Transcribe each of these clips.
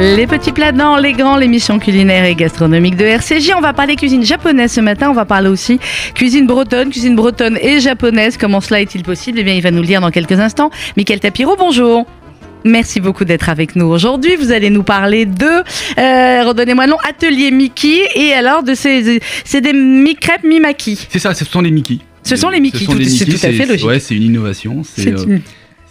Les petits plats dans les grands, l'émission culinaire et gastronomique de RCJ. On va parler cuisine japonaise ce matin. On va parler aussi cuisine bretonne, cuisine bretonne et japonaise. Comment cela est-il possible? Eh bien, il va nous le dire dans quelques instants. Michael Tapiro, bonjour. Merci beaucoup d'être avec nous aujourd'hui. Vous allez nous parler de, euh, redonnez-moi le nom, Atelier Mickey et alors de ces, c'est des mi-crêpes mi-maquis. C'est ça, ce sont les Mickey. Ce sont les Mickey, tout- c'est tout à fait logique. Ouais, c'est une innovation. C'est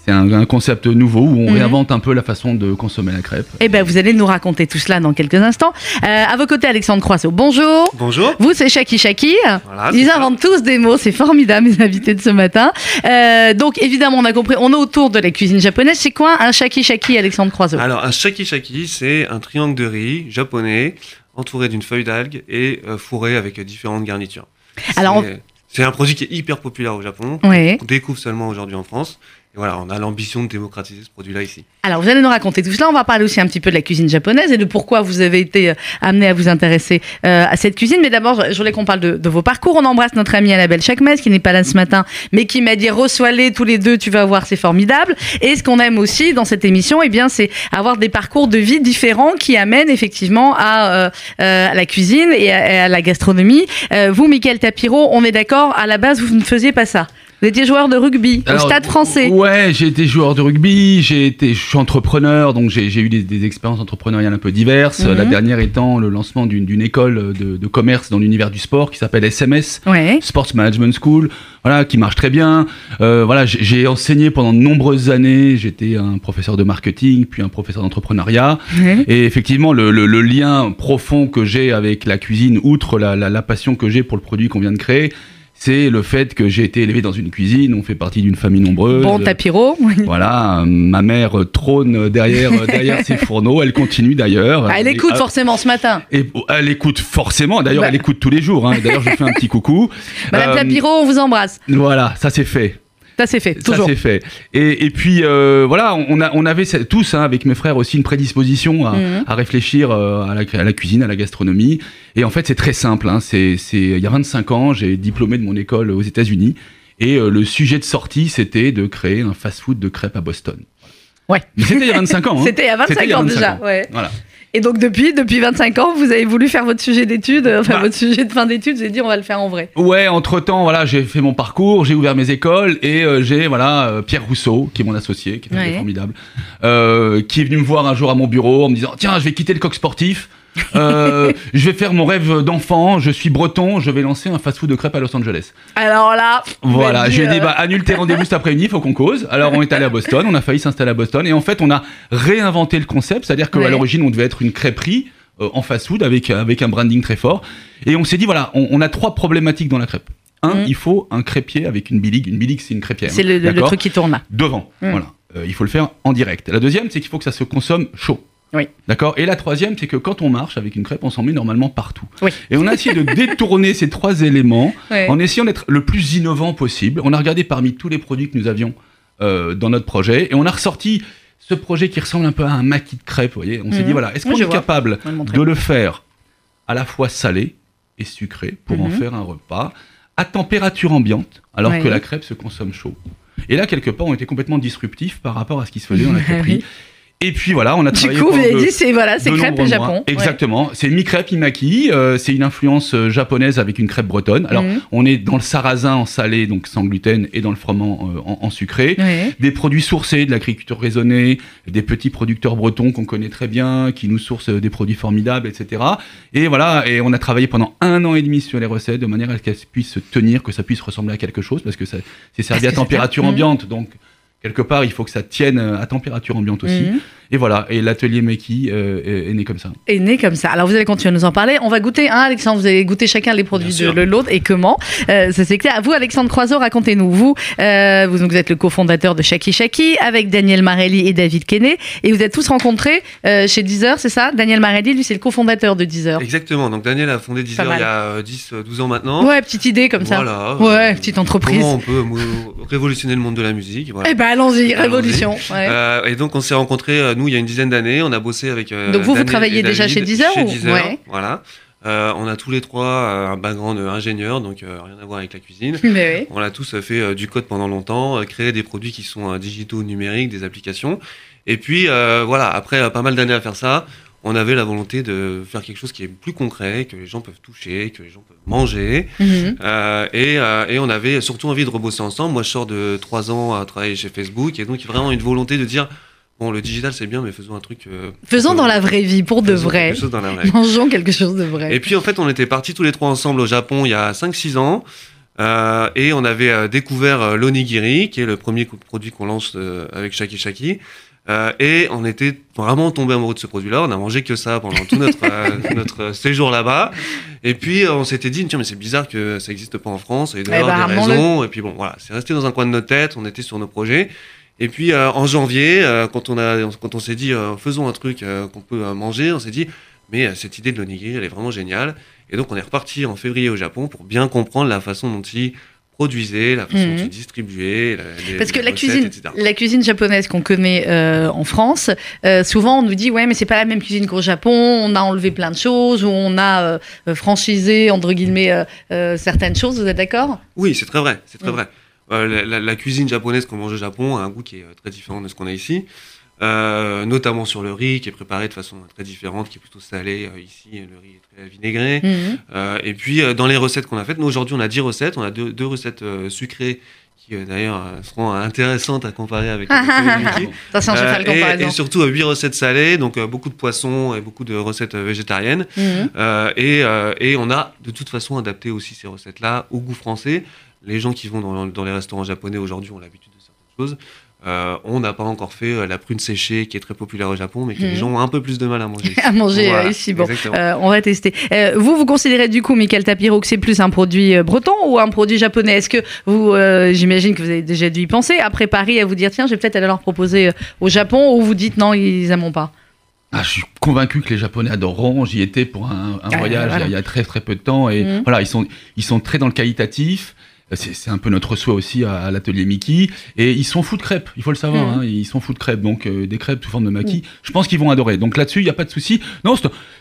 C'est un, un concept nouveau où on Mhm. réinvente un peu la façon de consommer la crêpe. Eh ben, vous allez nous raconter tout cela dans quelques instants. Euh, à vos côtés, Alexandre Croisseau. Bonjour. Bonjour. Vous, c'est Shaki Shaki. Voilà, Ils ça. inventent tous des mots, c'est formidable, mes invités de ce matin. Euh, donc, évidemment, on a compris, on est autour de la cuisine japonaise. C'est quoi un Shaki Shaki, Alexandre Croisseau? Alors, un shaki shaki, c'est un triangle de riz japonais entouré d'une feuille d'algue et euh, fourré avec différentes garnitures. Alors, C'est- c'est un produit qui est hyper populaire au Japon. Oui. On découvre seulement aujourd'hui en France. Voilà, on a l'ambition de démocratiser ce produit-là ici. Alors, vous allez nous raconter tout cela. On va parler aussi un petit peu de la cuisine japonaise et de pourquoi vous avez été euh, amené à vous intéresser euh, à cette cuisine. Mais d'abord, je voulais qu'on parle de, vos parcours. On embrasse notre amie Annabelle Chakmes, qui n'est pas là ce matin, mais qui m'a dit reçois-les tous les deux, tu vas voir, c'est formidable. Et ce qu'on aime aussi dans cette émission, eh bien, c'est avoir des parcours de vie différents qui amènent effectivement à, euh, euh, à la cuisine et à, à la gastronomie. Euh, vous, Michael Tapiro, on est d'accord, à la base, vous ne faisiez pas ça. Vous étiez joueur de rugby au Stade français. Ouais, j'ai été joueur de rugby, j'ai été, je suis entrepreneur, donc j'ai eu des, des expériences entrepreneuriales un peu diverses. Mhm. La dernière étant le lancement d'une école de, de commerce dans l'univers du sport qui s'appelle SMS. Ouais. Sports Management School, voilà, qui marche très bien. Euh, voilà, j'ai enseigné pendant de nombreuses années. J'étais un professeur de marketing, puis un professeur d'entrepreneuriat. Et effectivement, le, le- le lien profond que j'ai avec la cuisine, outre la, la- la passion que j'ai pour le produit qu'on vient de créer, c'est le fait que j'ai été élevé dans une cuisine. On fait partie d'une famille nombreuse. Bon, Tapiro. Voilà, ma mère trône derrière, derrière ses fourneaux. Elle continue d'ailleurs. Ah, elle écoute Et- forcément ce matin. et oh, elle écoute forcément. D'ailleurs, Bah. elle écoute tous les jours. hein. D'ailleurs, je fais un petit coucou. Madame Euh, Tapiro, on vous embrasse. Voilà, ça c'est fait. Ça c'est fait, Ça toujours. c'est fait. Et, et puis euh, voilà, on, a, on avait tous hein, avec mes frères aussi une prédisposition à, Mhm. à réfléchir euh, à, la, à la cuisine, à la gastronomie. Et en fait, c'est très simple. Hein, c'est, il y a 25 ans, j'ai diplômé de mon école aux États-Unis. Et euh, le sujet de sortie, c'était de créer un fast-food de crêpes à Boston. Ouais. Mais c'était il y a 25 ans. hein. C'était il y a 25 C'était il y a ans 25 déjà. ans. Ouais. Voilà. Et donc depuis, depuis 25 ans, vous avez voulu faire votre sujet d'études, euh, enfin Bah. votre sujet de fin d'études, vous avez dit on va le faire en vrai. Ouais, entre temps, voilà, j'ai fait mon parcours, j'ai ouvert mes écoles et euh, j'ai voilà euh, Pierre Rousseau, qui est mon associé, qui est Ouais. formidable, euh, qui est venu me voir un jour à mon bureau en me disant tiens, je vais quitter le coq sportif, euh, je vais faire mon rêve d'enfant, je suis breton, je vais lancer un fast-food de crêpes à Los Angeles. Alors là, Voilà, j'ai dit euh, bah annule tes rendez-vous cet après-midi, faut qu'on cause. Alors on est allé à Boston, on a failli s'installer à Boston et en fait on a réinventé le concept, c'est-à-dire qu'à Ouais. l'origine on devait être une crêperie euh, en fast-food avec avec un branding très fort et on s'est dit voilà, on, on a trois problématiques dans la crêpe. Un, Mhm. il faut un crêpier avec une biligue. Une biligue, c'est une crêpière. c'est le, truc qui tourne là. Devant, Mhm. voilà. Euh, il faut le faire en direct. La deuxième, c'est qu'il faut que ça se consomme chaud. Oui. D'accord Et la troisième, c'est que quand on marche avec une crêpe, on s'en met normalement partout. Oui. Et on a essayé de détourner ces trois éléments Ouais. en essayant d'être le plus innovant possible. On a regardé parmi tous les produits que nous avions euh, dans notre projet et on a ressorti ce projet qui ressemble un peu à un maquis de crêpes. Vous voyez On s'est Mhm. dit voilà, est-ce qu'on est vois. capable le de le faire à la fois salé et sucré pour en Mhm. faire un repas à température ambiante alors Ouais. que la crêpe se consomme chaud. Et là, quelque part, on était complètement disruptif par rapport à ce qui se faisait dans la crêperie. Et puis voilà, on a Du travaillé coup, vous avez de- dit c'est voilà, c'est mois. Japon. Ouais. Exactement. C'est mi-crêpe, mi-maki. euh, c'est une influence euh, japonaise avec une crêpe bretonne. Alors, Mhm. on est dans le sarrasin en salé, donc sans gluten, et dans le froment euh, en, en sucré. Ouais. Des produits sourcés, de l'agriculture raisonnée, des petits producteurs bretons qu'on connaît très bien, qui nous sourcent euh, des produits formidables, etc. Et voilà, et on a travaillé pendant un an et demi sur les recettes de manière à ce qu'elles puissent se tenir, que ça puisse ressembler à quelque chose, parce que ça- c'est servi Parce à température bien. ambiante, donc quelque part il faut que ça tienne euh, à température ambiante aussi. Mhm. Et voilà, et l'atelier Meki euh, est, est né comme ça. est né comme ça. Alors vous allez continuer à nous en parler. On va goûter, hein, Alexandre, vous allez goûter chacun les produits Bien de, l'autre et comment. Euh, ça c'est clair. À vous, Alexandre Croiseau, racontez-nous. Vous, euh, vous, donc, vous êtes le cofondateur de Shaki Shaki avec Daniel Marelli et David Kenney et vous êtes tous rencontrés euh, chez Deezer, c'est ça? Daniel Marelli, lui, c'est le cofondateur de Deezer. Exactement. Donc Daniel a fondé Deezer il y a euh, 10, euh, 12 ans maintenant. Ouais, petite idée comme ça. Voilà. Ouais, petite entreprise. Comment on peut révolutionner le monde de la musique voilà. Eh ben allons-y, révolution. ouais. Euh, et donc on s'est rencontrés, euh, nous, il y a une dizaine d'années. On a bossé avec. euh, Donc vous, vous travaillez déjà chez Deezer Chez ou- Deezer, Ouais. voilà. Euh, on a tous les trois un background ingénieur, donc rien à voir avec la cuisine. Mais oui. On a tous fait du code pendant longtemps, créé des produits qui sont digitaux, numériques, des applications. Et puis voilà, après pas mal d'années à faire ça, on avait la volonté de faire quelque chose qui est plus concret, que les gens peuvent toucher, que les gens peuvent manger. Mhm. Euh, et, euh, et on avait surtout envie de rebosser ensemble. Moi, je sors de trois ans à travailler chez Facebook, et donc vraiment une volonté de dire bon, le digital c'est bien, mais faisons un truc. euh, Faisons dans la vraie vie, pour de vrai. quelque chose dans la vraie vie. Mangeons quelque chose de vrai. Et puis en fait, on était partis tous les trois ensemble au Japon il y a 5-6 ans. Euh, et on avait euh, découvert euh, l'onigiri, qui est le premier produit qu'on lance avec Shaki Shaki. Euh, et on était vraiment tombé amoureux de ce produit-là. On a mangé que ça pendant tout notre, euh, notre séjour là-bas. Et puis euh, on s'était dit, tiens, mais c'est bizarre que ça n'existe pas en France. Doit y Eh ben, des raisons. Et puis bon, voilà, c'est resté dans un coin de notre tête. On était sur nos projets. Et puis euh, en janvier, quand on a, quand on s'est dit, faisons un truc qu'on peut manger, on s'est dit, mais cette idée de l'onigiri, elle est vraiment géniale. Et donc on est reparti en février au Japon pour bien comprendre la façon dont ils produisaient, la façon Mhm. dont distribuaient. la- les- Parce que la recettes, cuisine, etc. la cuisine japonaise qu'on connaît euh, en France, euh, souvent on nous dit ouais mais c'est pas la même cuisine qu'au Japon, on a enlevé plein de choses ou on a euh, franchisé entre guillemets certaines choses. Vous êtes d'accord? Oui, c'est très vrai, c'est très Mm. vrai. La, cuisine japonaise qu'on mange au Japon a un goût qui est très différent de ce qu'on a ici, Euh, notamment sur le riz qui est préparé de façon très différente, qui est plutôt salé. Euh, ici, le riz est très vinaigré. Mhm. Euh, et puis, dans les recettes qu'on a faites, nous aujourd'hui, on a 10 recettes. On a deux, deux recettes sucrées qui, d'ailleurs, seront intéressantes à comparer avec. Attention, je vais faire le et, et surtout, 8 recettes salées, donc beaucoup de poissons et beaucoup de recettes végétariennes. Mhm. Et, et on a de toute façon adapté aussi ces recettes-là au goût français. Les gens qui vont dans, dans les restaurants japonais aujourd'hui ont l'habitude de certaines choses. Euh, on n'a pas encore fait euh, la prune séchée qui est très populaire au Japon, mais que Mhm. les gens ont un peu plus de mal à manger. ici. À manger euh, Voilà, ici, bon. Euh, on va tester. Euh, vous, vous considérez du coup, Michael Tapiro, que c'est plus un produit euh, breton ou un produit japonais? Est-ce que vous, euh, j'imagine que vous avez déjà dû y penser, après Paris, à vous dire tiens, je vais peut-être aller leur proposer euh, au Japon, ou vous dites non, ils n'aiment pas? Ah, je suis convaincu que les Japonais adoreront. J'y étais pour un, un Ah, voyage voilà. il, y a, il y a très très peu de temps et Mhm. voilà, ils sont ils sont très dans le qualitatif. C'est un peu notre souhait aussi à, à l'atelier Mickey et ils sont fous de crêpes. Il faut le savoir, Mhm. hein, ils sont fous de crêpes. Donc euh, des crêpes sous forme de maquis. Je pense qu'ils vont adorer. Donc là-dessus, il n'y a pas de souci. Non,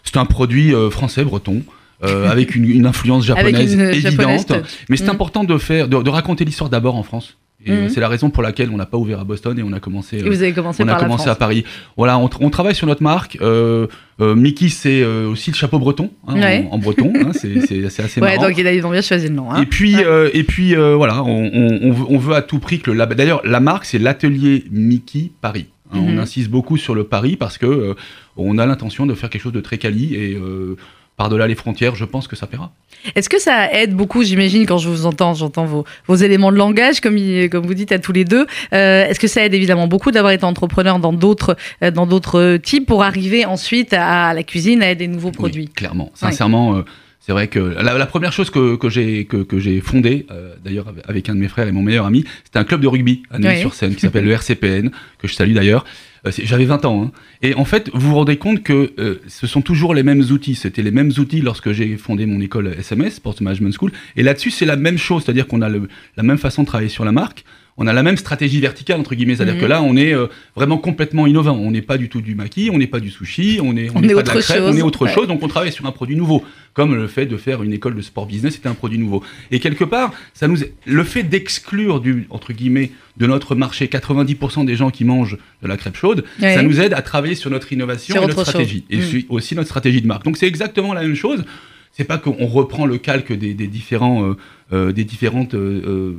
c'est un- produit euh, français breton. euh, avec une, une influence japonaise une, évidente, japonaise. mais c'est Mhm. important de faire, de, de raconter l'histoire d'abord en France. Et euh, Mhm. c'est la raison pour laquelle on n'a pas ouvert à Boston et on a commencé. Et euh, vous avez commencé on a par commencé à Paris. Voilà, on, tra- on travaille sur notre marque. Euh, euh, Mickey, c'est euh, aussi le chapeau breton, hein, Ouais. en, en breton. hein, c'est c'est- c'est assez Ouais, marrant. donc ils ont bien choisi le nom. hein. Et puis, Ouais. euh, et puis euh, voilà, on, on- on veut, à tout prix que le label. D'ailleurs, la marque, c'est l'atelier Mickey Paris. Hein, Mhm. On insiste beaucoup sur le Paris parce que euh, on a l'intention de faire quelque chose de très quali et euh, par-delà les frontières, je pense que ça paiera. Est-ce que ça aide beaucoup, j'imagine, quand je vous entends, j'entends vos, vos éléments de langage, comme, vous dites à tous les deux. Euh, Est-ce que ça aide évidemment beaucoup d'avoir été entrepreneur dans d'autres euh, dans d'autres types pour arriver ensuite à, la cuisine, à des nouveaux produits? Oui, clairement. Sincèrement, euh, c'est vrai que la, la première chose que, que j'ai que, que j'ai fondée, euh, d'ailleurs avec- avec un de mes frères et mon meilleur ami, c'était un club de rugby à Neuilly-sur-Seine qui s'appelle le RCPN, que je salue d'ailleurs. Euh, J'avais 20 ans. hein. Et en fait, vous vous rendez compte que euh, ce sont toujours les mêmes outils. C'était les mêmes outils lorsque j'ai fondé mon école SMS, Sports Management School. Et là-dessus, c'est la même chose. C'est-à-dire qu'on a la même façon de travailler sur la marque. On a la même stratégie verticale, entre guillemets. C'est-à-dire que là, on est euh, vraiment complètement innovant. On n'est pas du tout du maquis, on n'est pas du sushi, on est, On n'est est pas de la crêpe, chose. on est autre Ouais. chose. Donc, on travaille sur un produit nouveau. Comme le fait de faire une école de sport business, c'était un produit nouveau. Et quelque part, ça nous, le fait d'exclure du, entre guillemets, de notre marché 90% des gens qui mangent de la crêpe chaude, Ouais. ça nous aide à travailler sur notre innovation et notre stratégie. chose. Et Mm. aussi notre stratégie de marque. Donc, c'est exactement la même chose. C'est pas qu'on reprend le calque des, des différents, euh, euh, des différentes euh,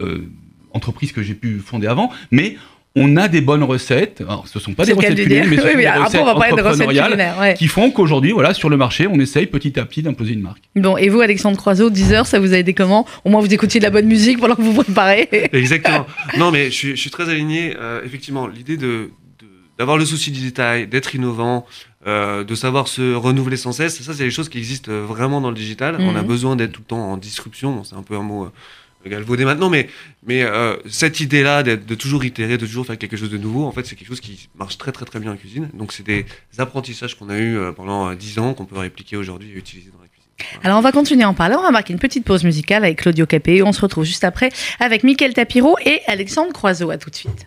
euh, euh, entreprises que j'ai pu fonder avant, mais on a des bonnes recettes. Alors, ce sont pas des recettes culinaires, mais ce Oui, sont oui, des après, recettes on va parler de recettes entrepreneuriales culinaires. ouais. qui font qu'aujourd'hui, voilà, sur le marché, on essaye petit à petit d'imposer une marque. Bon, et vous, Alexandre Croiseau, 10 heures, ça vous a aidé comment? Au moins, vous écoutiez de la bonne musique pendant que vous vous préparez. Exactement. non, mais je suis, je suis très aligné. Euh, effectivement, l'idée de de- d'avoir le souci du détail, d'être innovant, euh, de savoir se renouveler sans cesse, ça, c'est des choses qui existent euh, vraiment dans le digital. On a Mhm. besoin d'être tout le temps en disruption. Bon, c'est un peu un mot euh, galvaudé maintenant, mais, mais euh, cette idée-là de toujours itérer, de toujours faire quelque chose de nouveau, en fait, c'est quelque chose qui marche très très très bien en cuisine. Donc, c'est des apprentissages qu'on a eu euh, pendant euh, 10 ans qu'on peut répliquer aujourd'hui et utiliser dans la cuisine. Alors, on va continuer à en parler. On va marquer une petite pause musicale avec Claudio Capé. On se retrouve juste après avec Mickaël Tapiro et Alexandre Croiseau. À tout de suite.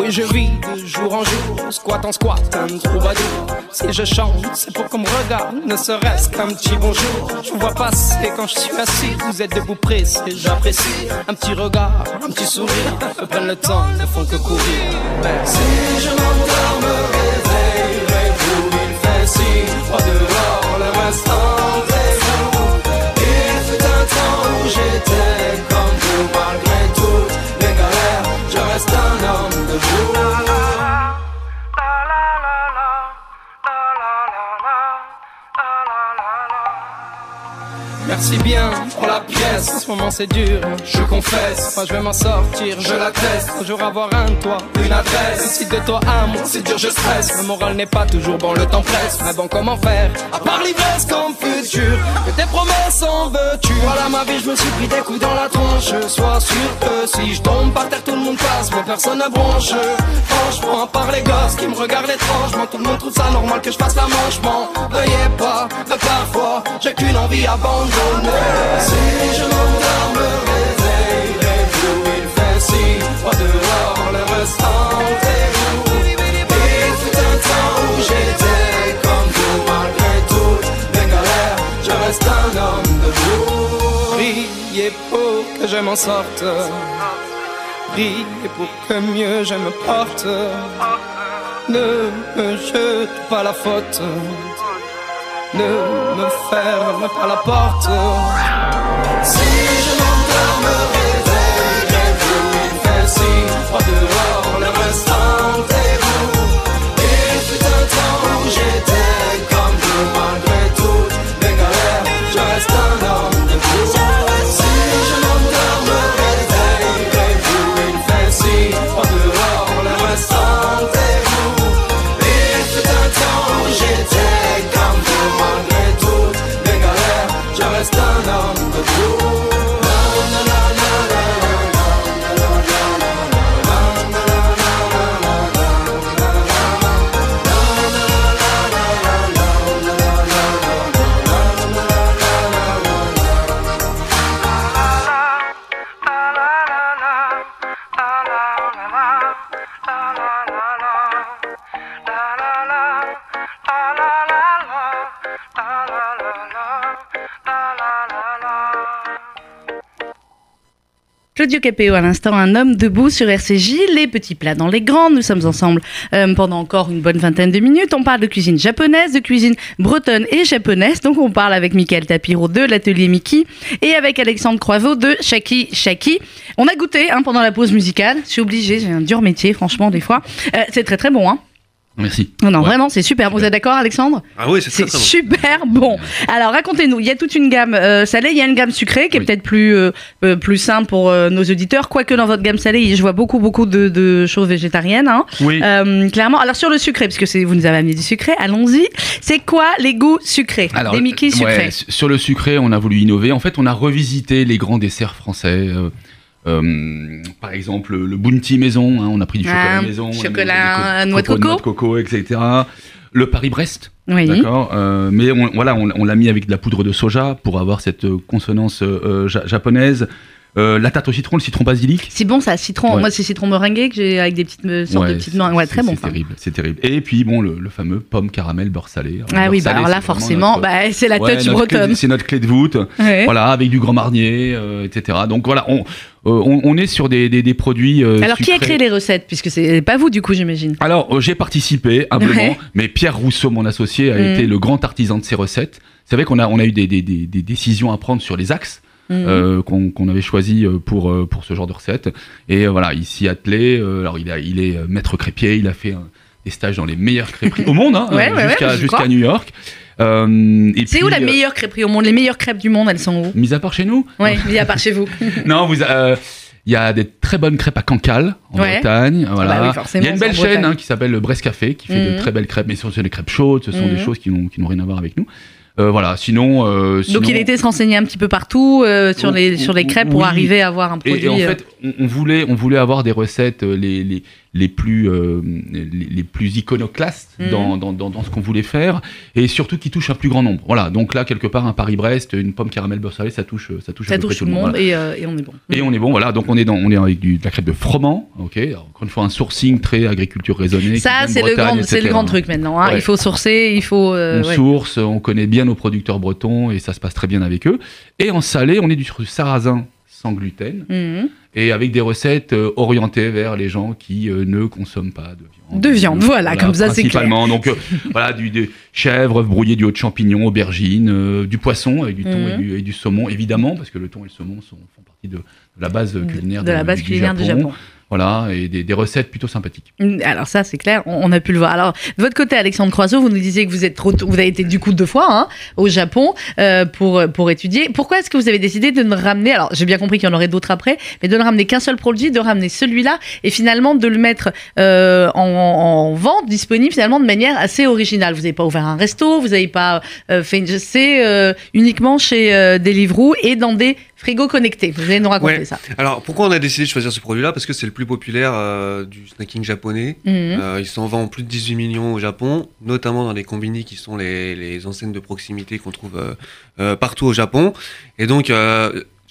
Oui, je vis de jour en jour, squat en squat, un troubadour. Si je chante, c'est pour qu'on me regarde, ne serait-ce qu'un petit bonjour. Je vous vois passer quand je suis assis, vous êtes debout pressé, j'apprécie. Un petit regard, un petit sourire, me prennent le temps, ne font que courir. Si je m'endors, me réveillerez-vous, il fait si froid dehors, le homme Merci bien pour la pièce, en ce moment c'est dur, je confesse. Moi je vais m'en sortir, je l'atteste. Un jour avoir un toit, une adresse. Si de toi à moi, c'est dur, je stresse. Le moral n'est pas toujours bon, le temps presse. Mais bon, comment faire? À part l'ivresse comme futur, que tes promesses en veux-tu? Voilà ma vie, je me suis pris des coups dans la tronche. Sois sûr que si je tombe par terre, tout le monde passe, mais personne ne bronche. Franchement, à part les gosses qui me regardent étrangement, tout le monde trouve ça normal que je fasse la manche. Veuillez pas, mais parfois, j'ai qu'une envie abandonnée. Si je m'endors, me réveillerez-vous Il fait si froid dehors, le ressentez-vous Il fut un temps où j'étais comme vous Malgré toutes mes galères, je reste un homme de vous Priez pour que je m'en sorte. Priez pour que mieux je me porte. Ne me jete pas la faute ne me ferme pas la porte. Si je m'endors, me réveillerez-vous. Il fait si froid dehors, le restant est vous. Il fut un temps où j'étais comme vous, malgré Claudio Capéo, à l'instant, un homme debout sur RCJ, les petits plats dans les grands. Nous sommes ensemble euh, pendant encore une bonne vingtaine de minutes. On parle de cuisine japonaise, de cuisine bretonne et japonaise. Donc, on parle avec Michael Tapiro de l'atelier Miki et avec Alexandre Croiseau de Shaki Shaki. On a goûté hein, pendant la pause musicale. Je suis obligée, j'ai un dur métier, franchement, des fois. Euh, c'est très très bon. Hein. Merci. Non, non, Ouais. vraiment, c'est super. Vous êtes d'accord, Alexandre Ah oui, c'est très bon. super bon. Alors racontez-nous, il y a toute une gamme euh, salée, il y a une gamme sucrée qui est Oui. peut-être plus euh, euh, plus simple pour euh, nos auditeurs, quoique dans votre gamme salée, je vois beaucoup beaucoup de, de choses végétariennes. Hein. Oui. Euh, clairement. Alors sur le sucré, puisque c'est vous nous avez amené du sucré, allons-y. C'est quoi les goûts sucrés? Alors, Des Mickey sucrés. ouais, sur le sucré, on a voulu innover. En fait, on a revisité les grands desserts français. Euh, par exemple, le bounty maison. hein, on a pris du chocolat Ah, maison, chocolat, noix de coco, coco. de coco, etc. Le Paris-Brest, Oui. d'accord. euh, mais on, voilà, on, on l'a mis avec de la poudre de soja pour avoir cette euh, consonance euh, ja- japonaise. La tarte au citron, le citron basilic. C'est bon ça, citron. Ouais. Moi c'est citron meringué que j'ai avec des petites sortes de petites meringues. Ouais, très bon. C'est terrible, c'est terrible. Et puis bon, le, le fameux pomme caramel beurre salé. Le Ah beurre oui, bah alors là forcément, notre- bah, c'est la touch bretonne. C'est notre clé de voûte. Voilà, avec du grand marnier, etc. Donc voilà, on, euh, on, on est sur des, des, des produits. euh, Alors qui a créé les recettes? Puisque c'est pas vous du coup j'imagine. Alors euh, j'ai participé humblement, Ouais. mais Pierre Rousseau, mon associé, a Mm. été le grand artisan de ces recettes. C'est vrai qu'on a, on a eu des, des, décisions à prendre sur les axes. Euh, qu'on qu'on avait choisi pour pour ce genre de recette et voilà il s'y attelait alors il a il est maître crépier il a fait un- des stages dans les meilleures crêperies au monde hein, Ouais, ouais, jusqu'à ouais. New York Euh, C'est où la euh, meilleure crêperie au monde? Les meilleures crêpes du monde, elles sont où? Mis à part chez nous Oui, mis à part chez vous. non, vous, euh, Il y a des très bonnes crêpes à Cancale, en Ouais. Bretagne. Voilà. bah oui, il y a une belle chaîne hein, qui s'appelle le Brest Café, qui fait Mhm. de très belles crêpes, mais ce sont des crêpes chaudes, ce sont Mhm. des choses qui n'ont rien à voir avec nous. Euh, voilà, sinon, euh, sinon- Donc il était se renseigner un petit peu partout euh, sur, les, sur les crêpes pour Oui. arriver à avoir un produit. et en fait, on, on voulait, on voulait avoir des recettes les, les, les, plus, euh, les, les plus iconoclastes Mhm. dans, dans, dans, dans ce qu'on voulait faire, et surtout qui touchent un plus grand nombre. Voilà, donc là, quelque part, un Paris-Brest, une pomme caramel beurre salé, ça touche, ça touche ça touche tout le monde voilà. et, euh, et on est bon. Et on est bon, voilà. Donc on est dans, on est avec du, de la crêpe de froment, ok. Alors, encore une fois, un sourcing très agriculture raisonnée. Ça, c'est le, grand, c'est le grand truc maintenant. hein. Ouais. Il faut sourcer, il faut. euh, on ouais. source, on connaît bien nos producteurs bretons et ça se passe très bien avec eux. Et en salé, on est du sarrasin sans gluten Mhm. et avec des recettes euh, orientées vers les gens qui euh, ne consomment pas de viande. De viande, voilà, comme ça, c'est clair. Principalement, donc euh, voilà, du, des chèvres brouillées du haut de champignons, aubergines, euh, du poisson avec du thon et, Mhm. du, et du saumon, évidemment, parce que le thon et le saumon sont, font partie de, de la base culinaire de la base culinaire du Japon. Voilà, et des, des recettes plutôt sympathiques. Mm, Alors ça, c'est clair, on, on a pu le voir. Alors, de votre côté, Alexandre Croiseau, vous nous disiez que vous êtes trop, vous avez été du coup deux fois hein, au Japon euh, pour pour étudier. Pourquoi est-ce que vous avez décidé de ne ramener Alors, j'ai bien compris qu'il y en aurait d'autres après, mais de ne ramener qu'un seul produit, de ramener celui-là et finalement de le mettre euh, en, en vente disponible finalement de manière assez originale? Vous n'avez pas ouvert un resto, vous n'avez pas euh, fait une, c'est euh, uniquement chez euh, Deliveroo et dans des frigos connectés. Vous allez nous raconter Ouais. ça. Alors pourquoi on a décidé de choisir ce produit-là? Parce que c'est le plus populaire euh, du snacking japonais. Mhm. Euh, il s'en vend plus de 18 millions au Japon, notamment dans les combini qui sont les, les enseignes de proximité qu'on trouve euh, euh, partout au Japon. Et donc,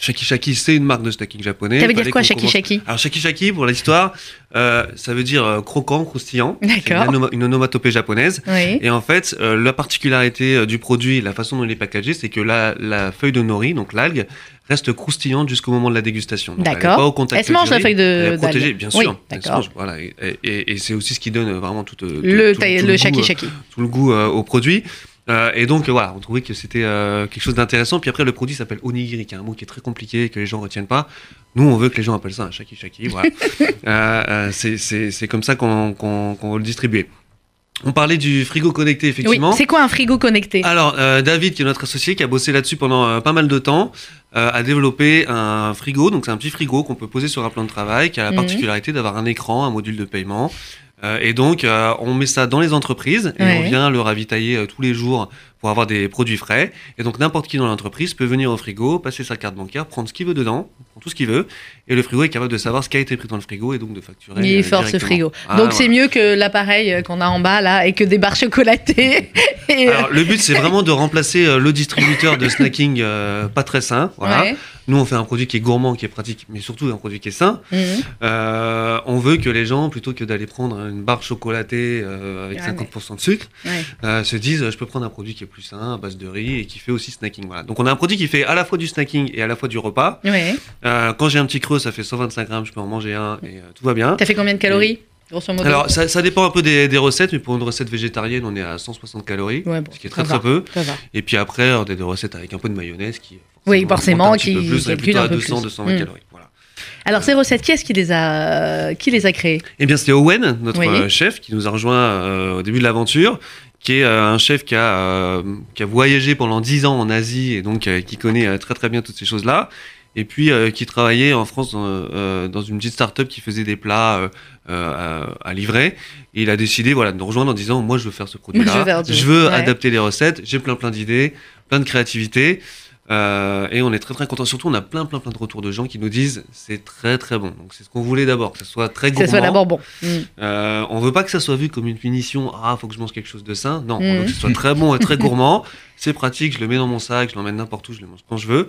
Shaki Shaki, c'est une marque de snacking japonais. Ça veut dire quoi, qu'on Shaki commence- Shaki? Alors Shaki Shaki, pour l'histoire, euh, ça veut dire euh, croquant, croustillant. D'accord. Une, onoma- une onomatopée japonaise. Oui. Et en fait, euh, la particularité du produit, la façon dont il est packagé, c'est que la, la feuille de nori, donc l'algue, reste croustillante jusqu'au moment de la dégustation. D'accord. pas au contact Elle se mange, la feuille de- protégée, bien Oui, sûr. Se d'accord. voilà. Et, et- et c'est aussi ce qui donne vraiment tout, euh, Le, tout- taille- tout le goût, Shaki euh, Shaki. tout le goût euh, au produit. Et donc voilà, on trouvait que c'était quelque chose d'intéressant. Puis après, le produit s'appelle onigiri, qui est un mot qui est très compliqué et que les gens retiennent pas. Nous, on veut que les gens appellent ça un shaki shaki. Voilà. C'est- comme ça qu'on qu'on veut le distribuer. On parlait du frigo connecté, Oui, effectivement. c'est quoi un frigo connecté? Alors, euh, David, qui est notre associé, qui a bossé là-dessus pendant euh, pas mal de temps, euh, a développé un frigo. Donc, c'est un petit frigo qu'on peut poser sur un plan de travail, qui a la Mhm. particularité d'avoir un écran, un module de paiement. Et donc, on met ça dans les entreprises et Ouais. on vient le ravitailler tous les jours pour avoir des produits frais. Et donc, n'importe qui dans l'entreprise peut venir au frigo, passer sa carte bancaire, prendre ce qu'il veut dedans, prendre tout ce qu'il veut. Et le frigo est capable de savoir ce qui a été pris dans le frigo et donc de facturer. Il est euh, fort ce directement. frigo. Ah, Donc voilà. c'est mieux que l'appareil euh, qu'on a en bas là et que des barres chocolatées. Et, euh, Alors, le but, c'est vraiment de remplacer euh, le distributeur de snacking euh, pas très sain. Voilà. ouais. Nous, on fait un produit qui est gourmand, qui est pratique, mais surtout un produit qui est sain. Mhm. Euh, on veut que les gens, plutôt que d'aller prendre une barre chocolatée euh, avec Ah, 50% de sucre, Ouais. euh, se disent euh, je peux prendre un produit qui est plus sain, à base de riz et qui fait aussi snacking. Voilà. Donc on a un produit qui fait à la fois du snacking et à la fois du repas. Ouais. Euh, quand j'ai un petit creux, ça fait 125 grammes, je peux en manger un et euh, tout va bien. T'as fait combien de calories Grosso modo? Alors ça, ça dépend un peu des, des recettes, mais pour une recette végétarienne, on est à 160 calories, Ouais, bon, ce qui est très va, très peu. Et puis après, on a des recettes avec un peu de mayonnaise qui Oui, forcément, un petit peu qui plus, calcule un à peu 200, plus. 220 Mm. calories. Voilà. Alors ces recettes, qui est-ce qui les a, qui les a créées? Eh bien, c'est Owen, notre Oui. euh, chef, qui nous a rejoint euh, au début de l'aventure, qui est euh, un chef qui a, euh, qui a voyagé pendant 10 ans en Asie et donc euh, qui connaît très très bien toutes ces choses-là. Et puis euh, qui travaillait en France dans, euh, dans une petite start-up qui faisait des plats euh, euh, à, à livrer. Et il a décidé voilà, de nous rejoindre en disant Moi, je veux faire ce Je veux produit-là. faire du- je veux ouais. adapter les recettes. J'ai plein plein d'idées, plein de créativité. Euh, et on est très très content. Surtout, on a plein plein plein de retours de gens qui nous disent c'est très très bon. Donc c'est ce qu'on voulait d'abord, que ce soit très Que gourmand. ce soit d'abord bon. Mm. Euh, on veut pas que ça soit vu comme une punition. Ah, faut que je mange quelque chose de sain. Non, on Mhm. veut que ce soit très bon et très gourmand. C'est pratique, je le mets dans mon sac, je l'emmène n'importe où, je le mange quand je veux.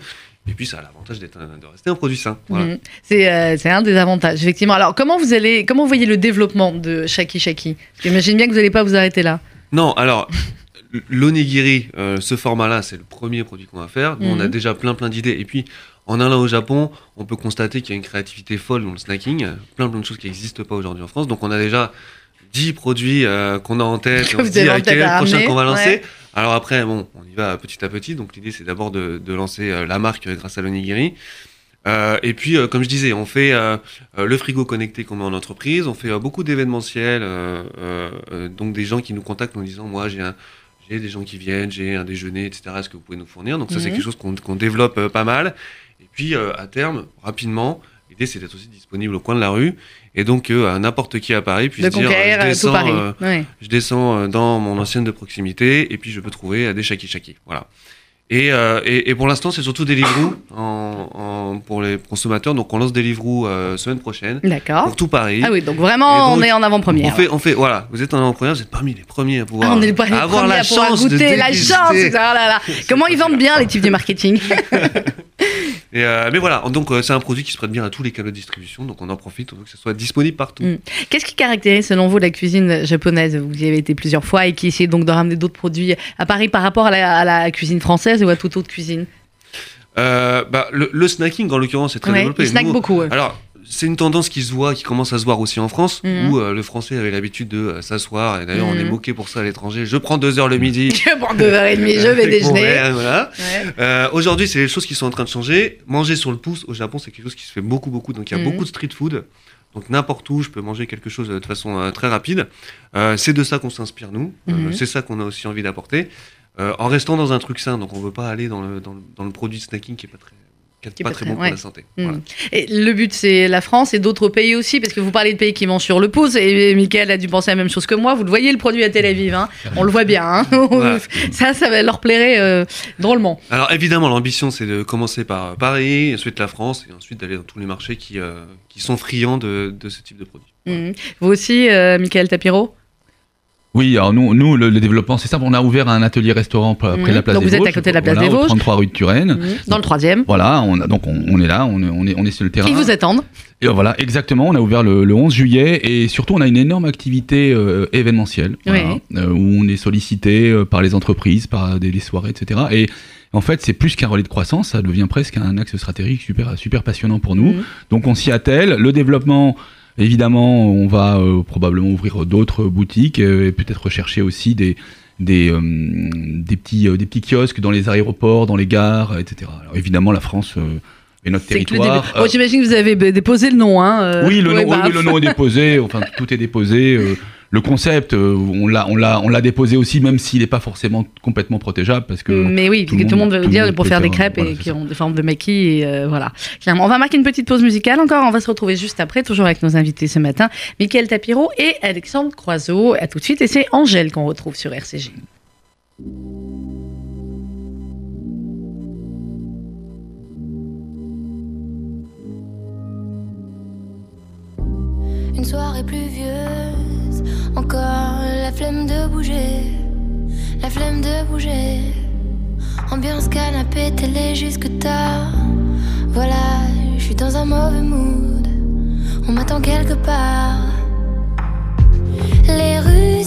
Et puis ça a l'avantage d'être de rester un produit sain. Voilà. C'est euh, c'est un des avantages, effectivement. Alors, comment vous allez, comment vous voyez le développement de Shaki Shaki? J'imagine bien que vous n'allez pas vous arrêter là. Non, alors l'onigiri, euh, ce format-là, c'est le premier produit qu'on va faire. Nous, on a Mhm. déjà plein plein d'idées. Et puis en allant au Japon, on peut constater qu'il y a une créativité folle dans le snacking, plein plein de choses qui n'existent pas aujourd'hui en France. Donc on a déjà 10 produits euh, qu'on a en tête. Que et on se dit avez en ah, quel à prochain qu'on va lancer. ouais. Alors après, bon, on y va petit à petit. Donc l'idée, c'est d'abord de, de lancer euh, la marque grâce à l'onigiri. Euh, et puis, euh, comme je disais, on fait euh, le frigo connecté qu'on met en entreprise, on fait beaucoup d'événementiels, euh, euh, euh, donc des gens qui nous contactent en disant, moi j'ai un, j'ai des gens qui viennent, j'ai un déjeuner, etc. Est-ce que vous pouvez nous fournir Donc ça, c'est Mhm. quelque chose qu'on qu'on développe euh, pas mal. Et puis, euh, à terme, rapidement, L'idée, c'est d'être aussi disponible au coin de la rue. Et donc, euh, n'importe qui à Paris puisse De dire conquérir je euh, descends, Paris. euh, Ouais. je descends euh, dans mon ancienne de proximité et puis je peux trouver euh, des Shaki Shaki. Voilà. Et, euh, et, et pour l'instant, c'est surtout Deliveroo en, en, pour les consommateurs. Donc, on lance Deliveroo euh, semaine prochaine D'accord. pour tout Paris. Ah oui, donc vraiment, donc, on est en On avant-première. fait, on fait, voilà, vous êtes en avant-première, vous êtes parmi les premiers à pouvoir Ah, on pas les avoir la à pouvoir chance de goûter la chance. Oh là là. Comment ils vendent bien les types du marketing Et euh, mais voilà, donc euh, c'est un produit qui se prête bien à tous les canaux de distribution, donc on en profite, on veut que ce soit disponible partout. Mm. Qu'est-ce qui caractérise selon vous la cuisine japonaise? Vous y avez été plusieurs fois et qui essaie donc de ramener d'autres produits à Paris par rapport à la, à la cuisine française ou à toute autre cuisine? Euh, bah, le, le snacking en l'occurrence est très Ouais, développé. Ils snackent beaucoup. Alors, c'est une tendance qui se voit, qui commence à se voir aussi en France, Mhm. où euh, le français avait l'habitude de euh, s'asseoir, et d'ailleurs on est Mhm. moqué pour ça à l'étranger. Je prends deux heures le midi. Je prends deux heures et demie, je vais déjeuner. rien, voilà. Ouais. Euh, Aujourd'hui, c'est les choses qui sont en train de changer. Manger sur le pouce au Japon, c'est quelque chose qui se fait beaucoup, beaucoup. Donc il y a Mhm. beaucoup de street food. Donc n'importe où, je peux manger quelque chose de façon très rapide. C'est de ça qu'on s'inspire nous. C'est ça qu'on a aussi envie d'apporter. En restant dans un truc sain. Donc on veut pas aller dans le, dans le, dans le produit de snacking qui est pas très, qui pas pas très bon ouais. pour la santé. Mm. Voilà. Et le but, c'est la France et d'autres pays aussi, parce que vous parlez de pays qui mangent sur le pouce, et Michael a dû penser la même chose que moi. Vous le voyez, le produit à Tel Aviv, hein. on le voit bien. hein. Ça, ça va leur plairait euh, drôlement. Alors évidemment, l'ambition c'est de commencer par Paris, ensuite la France, et ensuite d'aller dans tous les marchés qui, euh, qui sont friands de, de ce type de produit. Mm. Vous aussi, euh, Michael Tapiro? Oui, alors nous, nous le, le développement, c'est simple. On a ouvert un atelier restaurant près Mhm. la place Donc des vous êtes à Vosges. côté de la place Voilà, des Vosges. 33 rue de Turenne. Mm. Dans le troisième. Voilà, on a, donc on, on est là, on est, on est, on est sur le terrain. Ils vous attendent. Et voilà, exactement. On a ouvert le, le 11 juillet et surtout on a une énorme activité euh, événementielle voilà, euh, où on est sollicité euh, par les entreprises, par des, des soirées, etc. Et en fait, c'est plus qu'un relais de croissance, ça devient presque un axe stratégique super, super passionnant pour nous. Mhm. Donc on s'y attelle. Le développement, évidemment, on va euh, probablement ouvrir d'autres boutiques euh, et peut-être rechercher aussi des des, euh, des, petits, euh, des petits kiosques dans les aéroports, dans les gares, etc. Alors évidemment, la France est notre territoire. Bon, J'imagine que vous avez déposé le nom. Hein, euh, Oui, le, ouais, nom, bah, oui, le nom est déposé, enfin tout est déposé. euh, le concept, euh, on l'a, on l'a, on l'a déposé aussi, même s'il n'est pas forcément complètement protégeable, parce que Mais oui, tout tout, le monde- veut dire monde pour faire des crêpes voilà, et qui ça. ont des formes de maquis. Et euh, voilà. Clairement. On va marquer une petite pause musicale encore. On va se retrouver juste après, toujours avec nos invités ce matin, Michael Tapiro et Alexandre Croiseau. À tout de suite. Et c'est Angèle qu'on retrouve sur RCG. Une soirée pluvieuse, encore la flemme de bouger, la flemme de bouger. Ambiance canapé, télé jusque tard. Voilà, je suis dans un mauvais mood. On m'attend quelque part. Les rues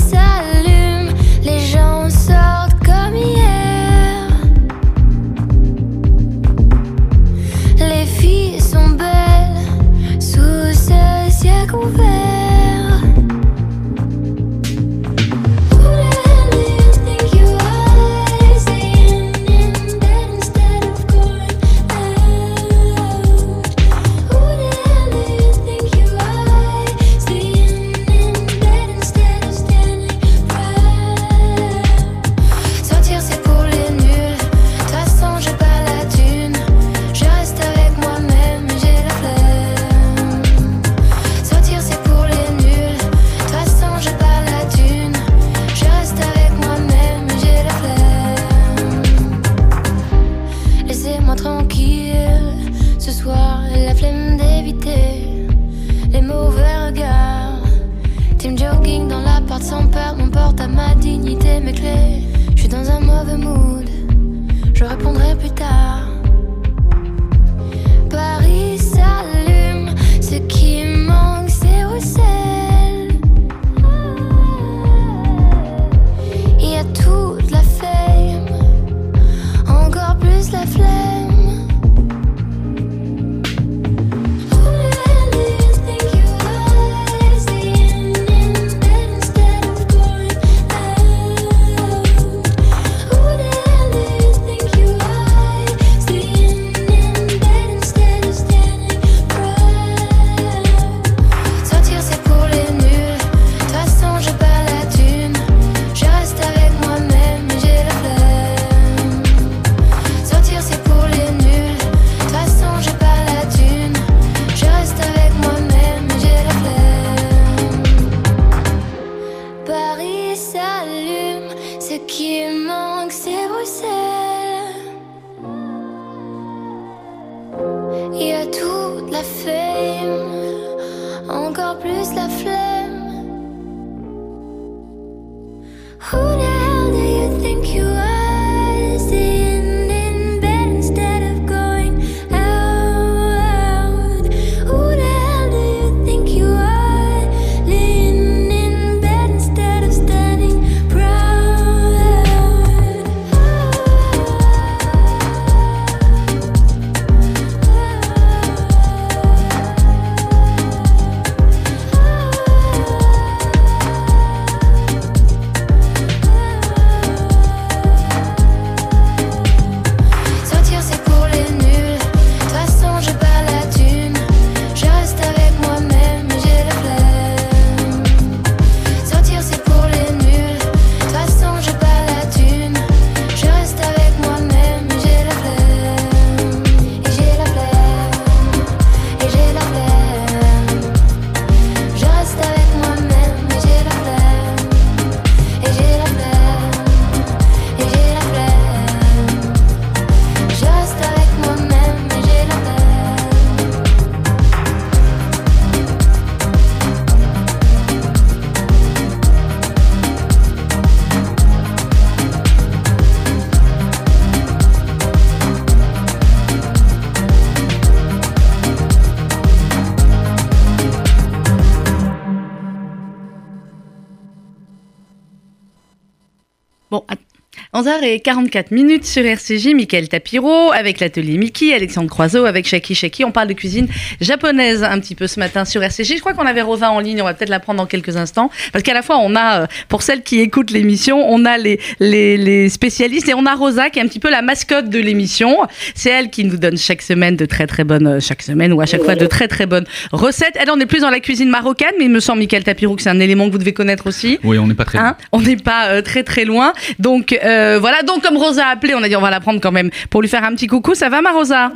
11h44 minutes sur RCJ, Michael Tapiro avec l'atelier Mickey, Alexandre Croiseau avec Shaki Shaki. On parle de cuisine japonaise un petit peu ce matin sur RCJ. Je crois qu'on avait Rosa en ligne, on va peut-être la prendre dans quelques instants. Parce qu'à la fois, on a, euh, pour celles qui écoutent l'émission, on a les, les, les, spécialistes et on a Rosa qui est un petit peu la mascotte de l'émission. C'est elle qui nous donne chaque semaine de très très bonnes, euh, chaque semaine ou à chaque fois de très très bonnes recettes. Elle, on est plus dans la cuisine marocaine, mais il me semble, Michael Tapiro, que c'est un élément que vous devez connaître aussi. Oui, on n'est pas très hein? On n'est pas euh, très très loin. Donc, euh, euh, voilà, donc comme Rosa a appelé, on a dit on va la prendre quand même pour lui faire un petit coucou. Ça va ma Rosa?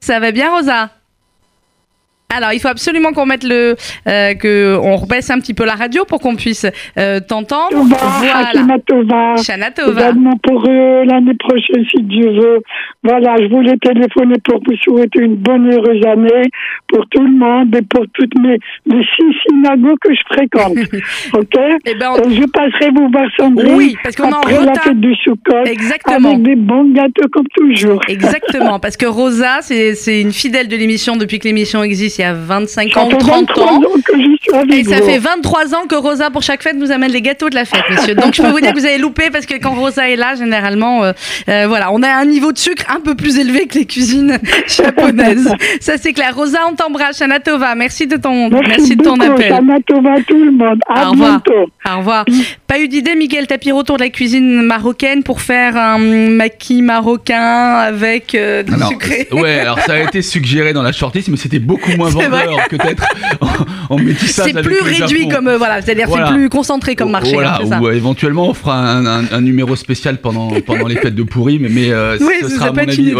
Ça va. Bien Rosa? Alors, il faut absolument qu'on mette le, euh, que on rebaisse un petit peu la radio pour qu'on puisse euh, t'entendre. Voilà. Tova. Shana Tova. pour euh, l'année prochaine, si Dieu veut. Voilà, je voulais téléphoner pour vous souhaiter une bonne heureuse année pour tout le monde et pour toutes mes les six synagogues que je fréquente. ok. Et ben on... je passerai vous voir Sandrine. Oui, parce qu'on après en la fête du Soukot. Exactement. Avec des bons gâteaux comme toujours. Exactement, parce que Rosa, c'est une fidèle de l'émission depuis que l'émission existe il y a 25 ans, 30 ans. Et ça fait 23 ans que Rosa, pour chaque fête, nous amène les gâteaux de la fête, monsieur. Donc je peux vous dire que vous avez loupé parce que quand Rosa est là, généralement, euh, euh, voilà, on a un niveau de sucre un peu plus élevé que les cuisines japonaises. ça c'est clair. Rosa, on t'embrasse. Anatova, merci de ton, merci, merci de ton beaucoup, appel. Anatova, tout le monde. À Au revoir. bientôt. Au revoir. Pas eu d'idée, Miguel Tapiro, autour de la cuisine marocaine pour faire un maquis marocain avec euh, du alors, sucré. Ouais, alors ça a été suggéré dans la shortlist, mais c'était beaucoup moins Vendeur que en, métissage C'est plus réduit comme euh, voilà, c'est-à-dire Voilà. c'est plus concentré comme marché. Voilà, hein, ça. ou euh, éventuellement on fera un, un- un numéro spécial pendant, pendant les fêtes de Pourim, mais euh, Oui, ce sera à mon avis,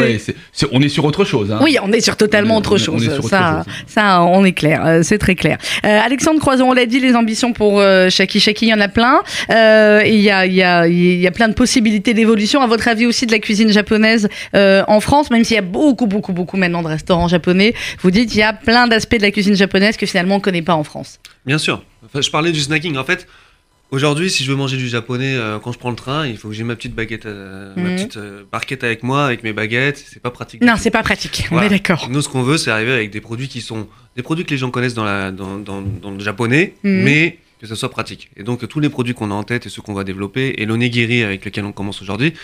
on est sur autre chose. Hein. Oui, on est sur totalement autre chose. on autre ça, chose. ça, on est clair. euh, c'est très clair. Euh, Alexandre Croison, on l'a dit, les ambitions pour euh, Shaki Shaki, il y en a plein. Euh, Il y, a, il y, a, il y a plein de possibilités d'évolution. À votre avis aussi de la cuisine japonaise euh, en France, même s'il y a beaucoup, beaucoup, beaucoup maintenant de restaurants japonais, vous dites il y a plein d'aspects de la cuisine japonaise que finalement on ne connaît pas en France. Bien sûr. Enfin, je parlais du snacking. En fait, aujourd'hui, si je veux manger du japonais euh, quand je prends le train, il faut que j'ai ma petite baguette, euh, ma Mhm. petite euh, barquette avec moi, avec mes baguettes. C'est pas pratique. Non, c'est pas pratique. On est d'accord. Nous, ce qu'on veut, c'est arriver avec des produits qui sont des produits que les gens connaissent dans, la, dans, dans, dans le japonais, Mhm. mais que ce soit pratique. Et donc, tous les produits qu'on a en tête et ceux qu'on va développer, et l'onigiri avec lequel on commence aujourd'hui.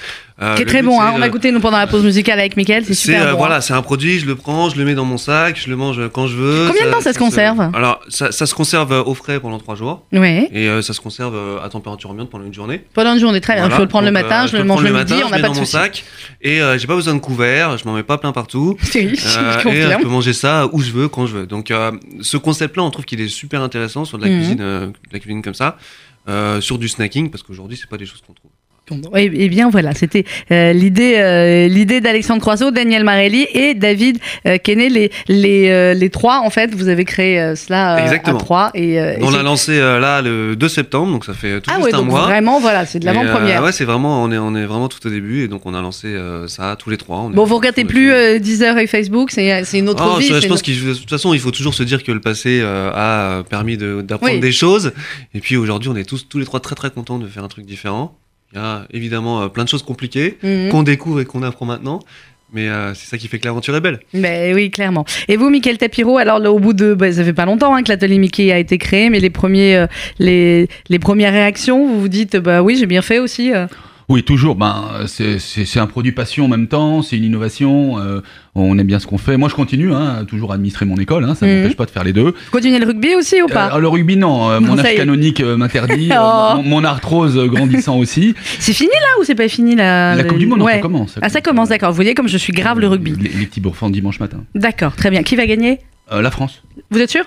euh, Qui est très bon. c'est, Hein. On a euh, goûté nous pendant la pause musicale avec Mickaël, c'est c'est super euh, bon. voilà, hein. c'est un produit, je le prends, je le mets dans mon sac, je le mange quand je veux. Combien de temps ça se conserve? Alors, ça, ça se conserve euh, au frais pendant trois jours, Ouais. et euh, ça se conserve euh, à température ambiante pendant une journée. Pendant une journée, très bien. Voilà. Je peux le prendre le matin, euh, je le mange le matin, midi, on n'a pas dans de mon souci. sac, et euh, j'ai pas besoin de couvert, je m'en mets pas plein partout. Oui, Euh, et euh, confirme. je peux manger ça où je veux, quand je veux. Donc, euh, ce concept-là, on trouve qu'il est super intéressant sur de la Mhm. cuisine, euh, la cuisine comme ça, euh, sur du snacking, parce qu'aujourd'hui, c'est pas des choses qu'on trouve. Eh eh bien voilà, c'était euh, l'idée euh, l'idée d'Alexandre Croiseau, Daniel Marelli et David euh, Kenney, les les euh, les trois en fait, vous avez créé cela à trois et, et on l'a lancé là le 2 septembre, donc ça fait tout ah juste ouais un donc mois. vraiment voilà, c'est de l'avant-première. ouais, c'est vraiment, on est, on est vraiment tout au début, et donc on a lancé ça tous les trois. Bon, vous regardez plus Deezer et Facebook, c'est une autre Ah, vie. je, je pense de toute façon, il faut toujours se dire que le passé a permis de- d'apprendre Oui. des choses. Et puis aujourd'hui, on est tous, tous les trois très très contents de faire un truc différent. Il y a évidemment euh, plein de choses compliquées Mhm. qu'on découvre et qu'on apprend maintenant. Mais euh, c'est ça qui fait que l'aventure est belle. Ben oui, clairement. Et vous, Michael Tapiro, alors là, au bout de, ben, ça fait pas longtemps hein, que l'atelier Mickey a été créé, mais les premiers, euh, les, les premières réactions, vous vous dites, bah oui, j'ai bien fait aussi. euh. Oui, toujours. Ben, c'est- un produit passion en même temps, c'est une innovation. euh, on aime bien ce qu'on fait. Moi, je continue, hein, toujours à administrer mon école. Hein, ça Mhm. m'empêche pas de faire les deux. Vous continuez le rugby aussi ou pas Euh, le rugby, non. euh, mon âge canonique euh, m'interdit. Oh. mon, mon arthrose grandissant aussi. C'est fini là ou c'est pas fini là La Coupe du Monde, non, ça commence. Ah, ça commence, d'accord. Vous voyez comme je suis grave le rugby. Les, les petits bouffants dimanche matin. D'accord, très bien. Qui va gagner? La France. Vous êtes sûr?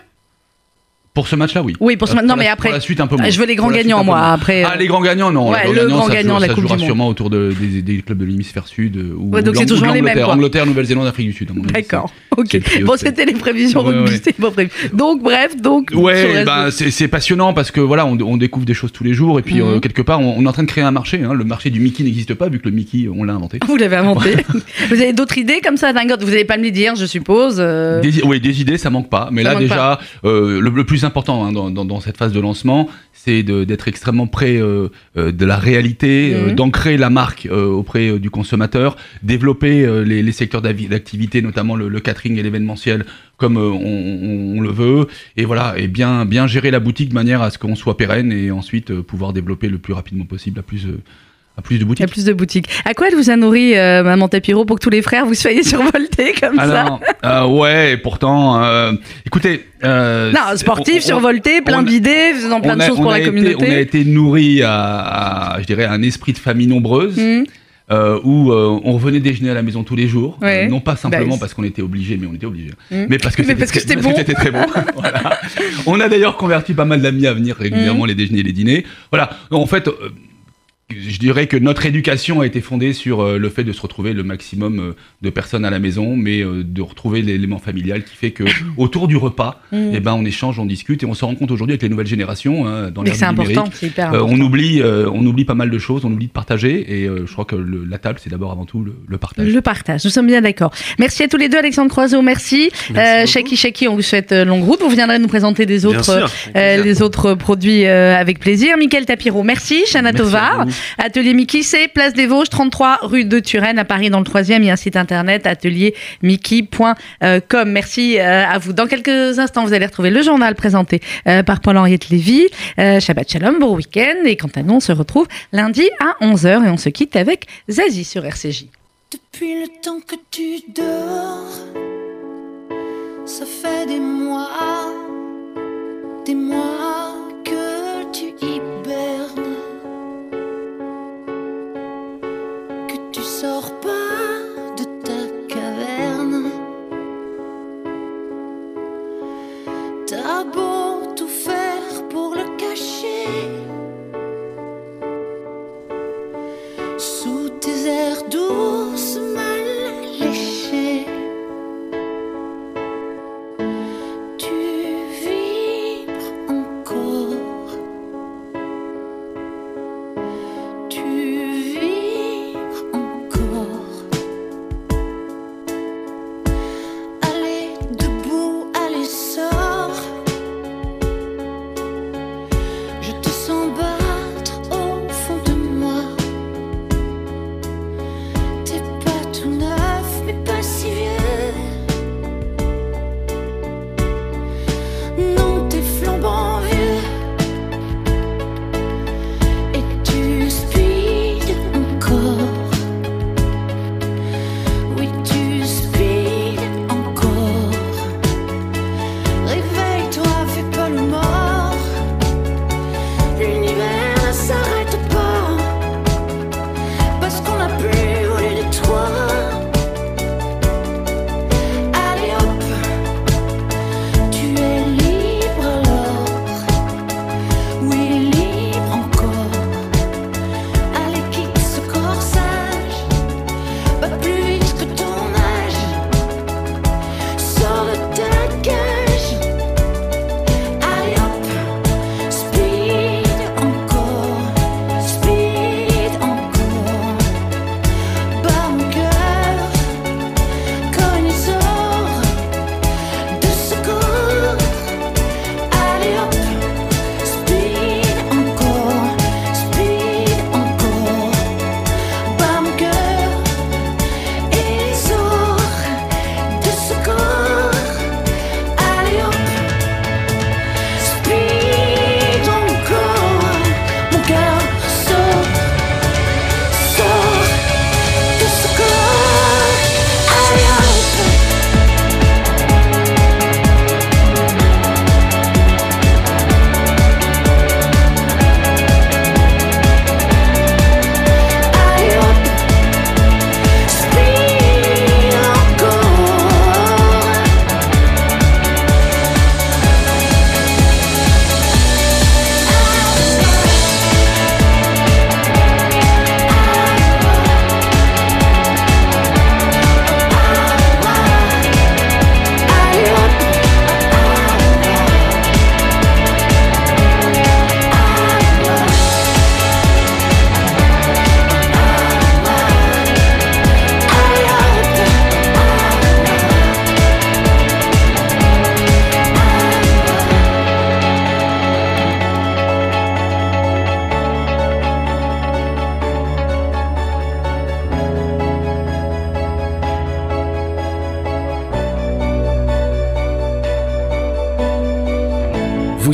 Pour ce match-là, oui. Oui, pour ce Euh, match- non, mais après- Pour la suite, un peu moins. Ah, Je veux les grands Pour gagnants, moi. Après, Ah, euh, les grands gagnants, non. Ouais, les grands le gagnants, grand ça, gagnant de la ça Coupe jouera du Monde. sûrement autour de, des, des clubs de l'hémisphère sud. euh, Ou Ouais, donc c'est toujours les mêmes, quoi. Angleterre, Nouvelle-Zélande, Afrique du Sud. à mon avis, D'accord, ok. Bon, c'était les prévisions Ouais, rugby, ouais. c'était pas prévu. Donc, bref, donc. Ouais, bah, de- c'est passionnant parce que voilà, on, on découvre des choses tous les jours et puis Mhm. euh, quelque part, on, on est en train de créer un marché. hein. Le marché du Mickey n'existe pas vu que le Mickey, on l'a inventé. Vous l'avez inventé. vous avez d'autres idées comme ça, dingue Vous n'allez pas me les dire, je suppose. euh. Des, oui, des idées, ça manque pas. Mais Ça là, déjà, euh, le, le plus important hein, dans, dans- dans cette phase de lancement, c'est d'être extrêmement près euh, euh, de la réalité, euh, Mhm. d'ancrer la marque euh, auprès euh, du consommateur, développer euh, les, les secteurs d'activité, notamment le, le catering et l'événementiel, comme euh, on, on- on le veut, et voilà, et bien, bien gérer la boutique de manière à ce qu'on soit pérenne et ensuite euh, pouvoir développer le plus rapidement possible à plus, euh, à plus de Il y a boutiques. plus de boutiques. À quoi elle vous a nourri, euh, Maman Tapiro, pour que tous les frères vous soyez survoltés comme ça Alors, euh, ouais, et pourtant, euh, écoutez. euh, Non, sportif, on- survolté, plein d'idées, faisant plein de choses pour la été- communauté. On a été nourri à, à, je dirais, à un esprit de famille nombreuse. Euh, où euh, on revenait déjeuner à la maison tous les jours, Ouais. Euh, non pas simplement Bah, parce qu'on était obligé, mais on était obligé, Mhm. mais parce que c'était bon. très bon. Voilà. On a d'ailleurs converti pas mal d'amis à venir régulièrement Mhm. les déjeuners et les dîners. Voilà. En fait, je dirais que notre éducation a été fondée sur euh, le fait de se retrouver le maximum euh, de personnes à la maison, mais euh, de retrouver l'élément familial qui fait que autour du repas, eh ben on échange, on discute et on se rend compte aujourd'hui avec les nouvelles générations hein, dans l'ère numérique, hyper euh, on oublie, euh, on oublie pas mal de choses, on oublie de partager et euh, je crois que le- la table c'est d'abord avant tout le, le partage. Le partage, nous sommes bien d'accord. Merci à tous les deux, Alexandre Croiseau, merci. Euh. Shaki Shaki, on vous souhaite longue route. Vous viendrez nous présenter des autres, sûr, euh, les autres produits euh, avec plaisir. Michael Tapiro, merci. Shana Merci à Tovar, vous. Atelier Mickey, c'est Place des Vosges, 33 rue de Turenne, à Paris, dans le 3e. Il y a un site internet, ateliermickey.com. Merci euh, à vous. Dans quelques instants, vous allez retrouver le journal présenté euh, par Paul-Henriette Lévy. Euh, Shabbat Shalom, bon week-end. Et quant à nous, on se retrouve lundi à 11h et on se quitte avec Zazie sur RCJ. Des mois, que tu hibernes,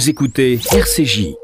Vous écoutez RCJ.